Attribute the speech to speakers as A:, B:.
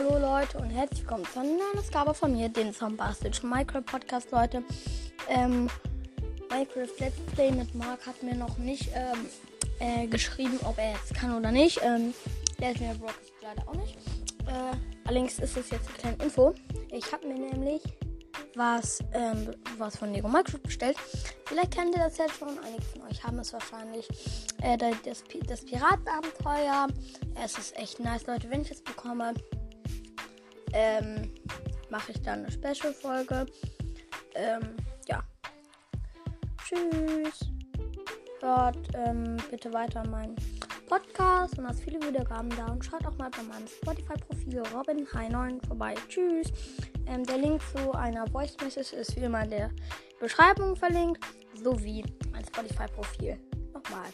A: Leute und herzlich willkommen zu einer neuen Ausgabe von mir, den Zombastischen Minecraft Podcast, Leute. Ähm, Minecraft Let's Play mit Mark hat mir noch nicht ähm, äh, geschrieben, ob er jetzt kann oder nicht. Ähm, der ist mir Brock leider auch nicht. Äh, allerdings ist es jetzt eine kleine Info. Ich habe mir nämlich was, ähm, was von Lego Minecraft bestellt. Vielleicht kennt ihr das jetzt schon. Einige von euch haben es wahrscheinlich. Äh, das, das Piratenabenteuer. Es ist echt nice, Leute. Wenn ich es bekomme, ähm, mache ich dann eine Special-Folge. Ähm, ja. Tschüss. Hört ähm, bitte weiter meinen Podcast und lasst viele Wiedergaben da und schaut auch mal bei meinem Spotify-Profil Robin High 9 vorbei. Tschüss. Ähm, der Link zu einer Voice Message ist wie immer in der Beschreibung verlinkt, sowie mein Spotify-Profil. Nochmal.